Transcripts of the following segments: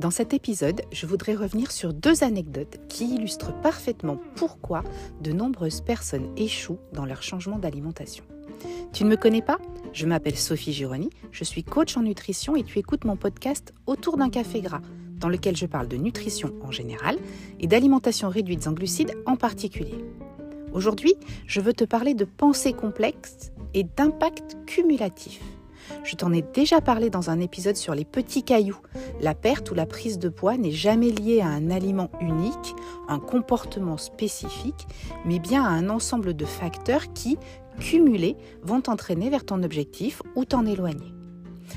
Dans cet épisode, je voudrais revenir sur deux anecdotes qui illustrent parfaitement pourquoi de nombreuses personnes échouent dans leur changement d'alimentation. Tu ne me connais pas? Je m'appelle Sophie Gironi, je suis coach en nutrition et tu écoutes mon podcast Autour d'un café gras, dans lequel je parle de nutrition en général et d'alimentation réduite en glucides en particulier. Aujourd'hui, je veux te parler de pensée complexe et d'impact cumulatif. Je t'en ai déjà parlé dans un épisode sur les petits cailloux. La perte ou la prise de poids n'est jamais liée à un aliment unique, un comportement spécifique, mais bien à un ensemble de facteurs qui, cumulés, vont t'entraîner vers ton objectif ou t'en éloigner.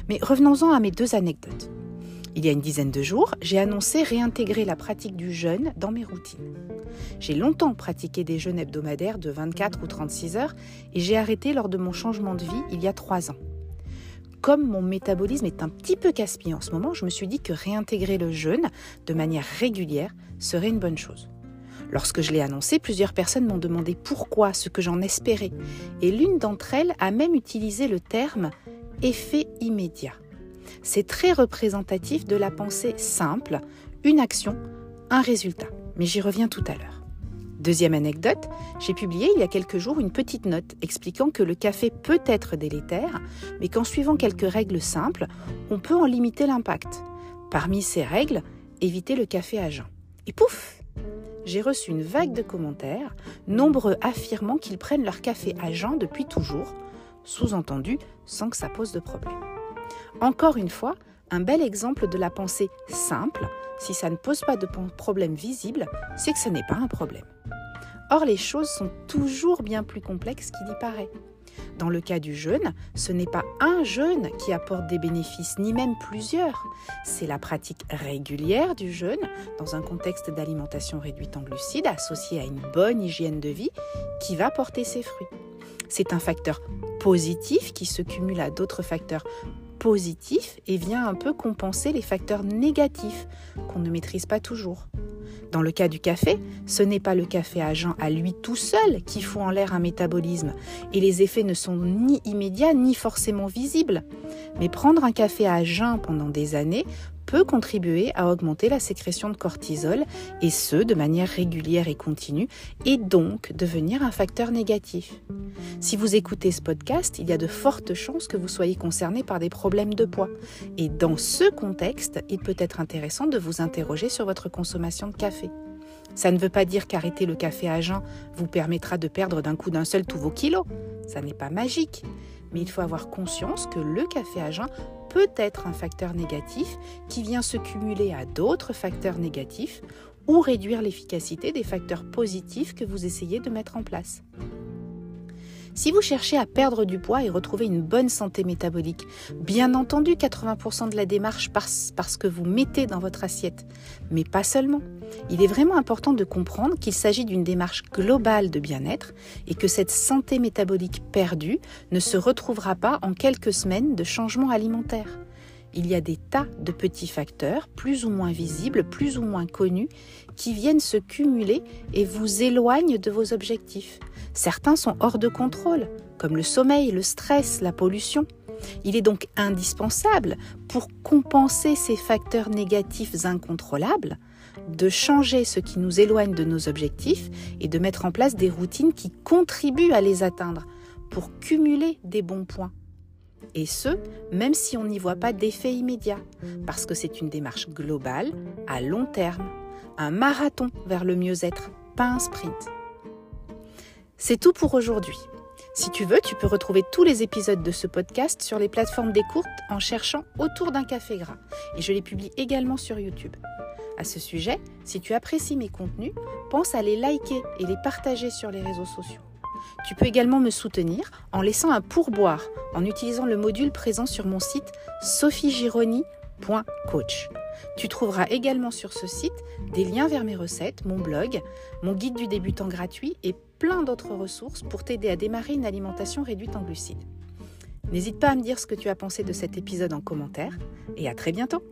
Mais revenons-en à mes deux anecdotes. Il y a une dizaine de jours, j'ai annoncé réintégrer la pratique du jeûne dans mes routines. J'ai longtemps pratiqué des jeûnes hebdomadaires de 24 ou 36 heures et j'ai arrêté lors de mon changement de vie il y a trois ans comme mon métabolisme est un petit peu casse-pied en ce moment, je me suis dit que réintégrer le jeûne de manière régulière serait une bonne chose. Lorsque je l'ai annoncé, plusieurs personnes m'ont demandé pourquoi, ce que j'en espérais, et l'une d'entre elles a même utilisé le terme effet immédiat. C'est très représentatif de la pensée simple, une action, un résultat. Mais j'y reviens tout à l'heure. Deuxième anecdote, j'ai publié il y a quelques jours une petite note expliquant que le café peut être délétère, mais qu'en suivant quelques règles simples, on peut en limiter l'impact. Parmi ces règles, éviter le café à jeun. Et pouf J'ai reçu une vague de commentaires, nombreux affirmant qu'ils prennent leur café à jeun depuis toujours, sous-entendu sans que ça pose de problème. Encore une fois, un bel exemple de la pensée simple, si ça ne pose pas de problème visible, c'est que ce n'est pas un problème. Or, les choses sont toujours bien plus complexes qu'il y paraît. Dans le cas du jeûne, ce n'est pas un jeûne qui apporte des bénéfices, ni même plusieurs. C'est la pratique régulière du jeûne, dans un contexte d'alimentation réduite en glucides, associée à une bonne hygiène de vie, qui va porter ses fruits. C'est un facteur positif qui se cumule à d'autres facteurs positifs et vient un peu compenser les facteurs négatifs qu'on ne maîtrise pas toujours. Dans le cas du café, ce n'est pas le café à jeun à lui tout seul qui fout en l'air un métabolisme, et les effets ne sont ni immédiats ni forcément visibles. Mais prendre un café à jeun pendant des années peut contribuer à augmenter la sécrétion de cortisol, et ce, de manière régulière et continue, et donc devenir un facteur négatif. Si vous écoutez ce podcast, il y a de fortes chances que vous soyez concerné par des problèmes de poids. Et dans ce contexte, il peut être intéressant de vous interroger sur votre consommation de café. Ça ne veut pas dire qu'arrêter le café à jeun vous permettra de perdre d'un coup d'un seul tous vos kilos. Ça n'est pas magique. Mais il faut avoir conscience que le café à jeun peut être un facteur négatif qui vient se cumuler à d'autres facteurs négatifs ou réduire l'efficacité des facteurs positifs que vous essayez de mettre en place. Si vous cherchez à perdre du poids et retrouver une bonne santé métabolique, bien entendu 80% de la démarche passe parce que vous mettez dans votre assiette, mais pas seulement. Il est vraiment important de comprendre qu'il s'agit d'une démarche globale de bien-être et que cette santé métabolique perdue ne se retrouvera pas en quelques semaines de changement alimentaire il y a des tas de petits facteurs, plus ou moins visibles, plus ou moins connus, qui viennent se cumuler et vous éloignent de vos objectifs. Certains sont hors de contrôle, comme le sommeil, le stress, la pollution. Il est donc indispensable, pour compenser ces facteurs négatifs incontrôlables, de changer ce qui nous éloigne de nos objectifs et de mettre en place des routines qui contribuent à les atteindre pour cumuler des bons points. Et ce, même si on n'y voit pas d'effet immédiat, parce que c'est une démarche globale, à long terme, un marathon vers le mieux-être, pas un sprint. C'est tout pour aujourd'hui. Si tu veux, tu peux retrouver tous les épisodes de ce podcast sur les plateformes d'écoute en cherchant autour d'un café gras. Et je les publie également sur YouTube. À ce sujet, si tu apprécies mes contenus, pense à les liker et les partager sur les réseaux sociaux. Tu peux également me soutenir en laissant un pourboire en utilisant le module présent sur mon site sophiegironi.coach. Tu trouveras également sur ce site des liens vers mes recettes, mon blog, mon guide du débutant gratuit et plein d'autres ressources pour t'aider à démarrer une alimentation réduite en glucides. N'hésite pas à me dire ce que tu as pensé de cet épisode en commentaire et à très bientôt